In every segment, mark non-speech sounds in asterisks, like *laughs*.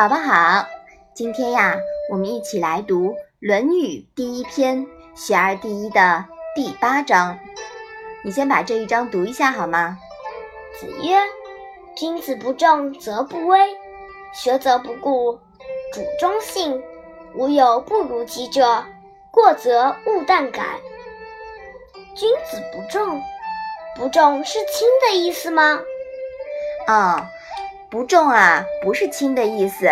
宝宝好，今天呀，我们一起来读《论语》第一篇“学而第一”的第八章。你先把这一章读一下好吗？子曰：“君子不重则不威，学则不固，主忠信，无有不如己者。过则勿惮改。”君子不重，不重是轻的意思吗？啊。不重啊，不是轻的意思。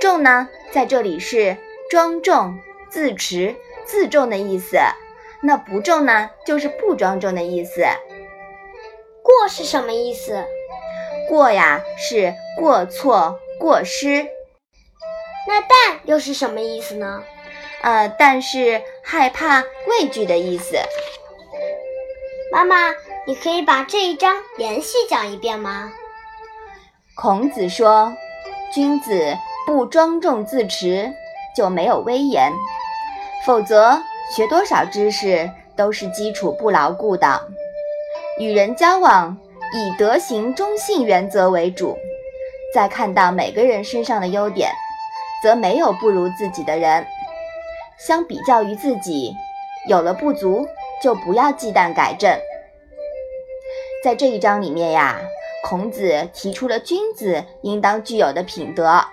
重呢，在这里是庄重、自持、自重的意思。那不重呢，就是不庄重的意思。过是什么意思？过呀，是过错、过失。那但又是什么意思呢？呃，但是害怕、畏惧的意思。妈妈，你可以把这一章连续讲一遍吗？孔子说：“君子不庄重自持，就没有威严；否则，学多少知识都是基础不牢固的。与人交往，以德行忠信原则为主，再看到每个人身上的优点，则没有不如自己的人。相比较于自己，有了不足，就不要忌惮改正。”在这一章里面呀。孔子提出了君子应当具有的品德。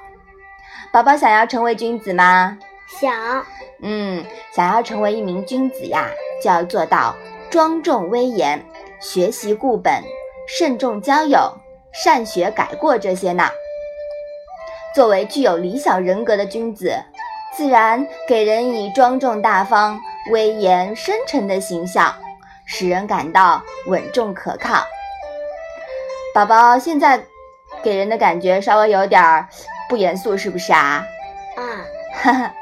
宝宝想要成为君子吗？想。嗯，想要成为一名君子呀，就要做到庄重威严、学习固本、慎重交友、善学改过这些呢。作为具有理想人格的君子，自然给人以庄重大方、威严深沉的形象，使人感到稳重可靠。宝宝现在给人的感觉稍微有点儿不严肃，是不是啊？啊，哈 *laughs* 哈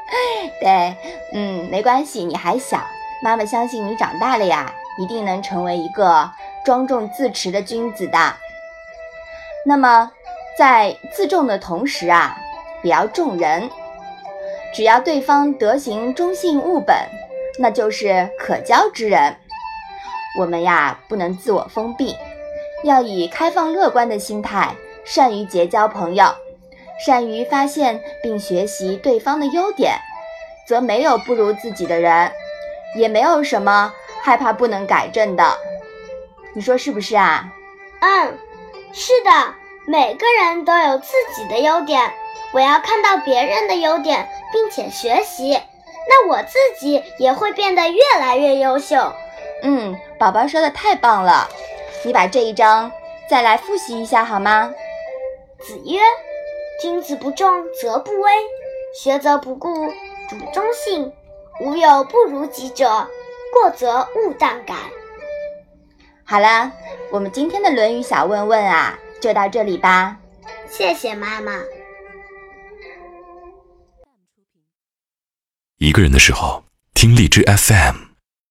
对，嗯，没关系，你还小，妈妈相信你长大了呀，一定能成为一个庄重自持的君子的。那么，在自重的同时啊，也要重人，只要对方德行忠信务本，那就是可交之人。我们呀，不能自我封闭。要以开放乐观的心态，善于结交朋友，善于发现并学习对方的优点，则没有不如自己的人，也没有什么害怕不能改正的。你说是不是啊？嗯，是的，每个人都有自己的优点，我要看到别人的优点，并且学习，那我自己也会变得越来越优秀。嗯，宝宝说的太棒了。你把这一章再来复习一下好吗？子曰：“君子不重则不威，学则不固，主忠信，无有不如己者。过则勿惮改。”好了，我们今天的《论语》小问问啊，就到这里吧。谢谢妈妈。一个人的时候，听荔枝 FM。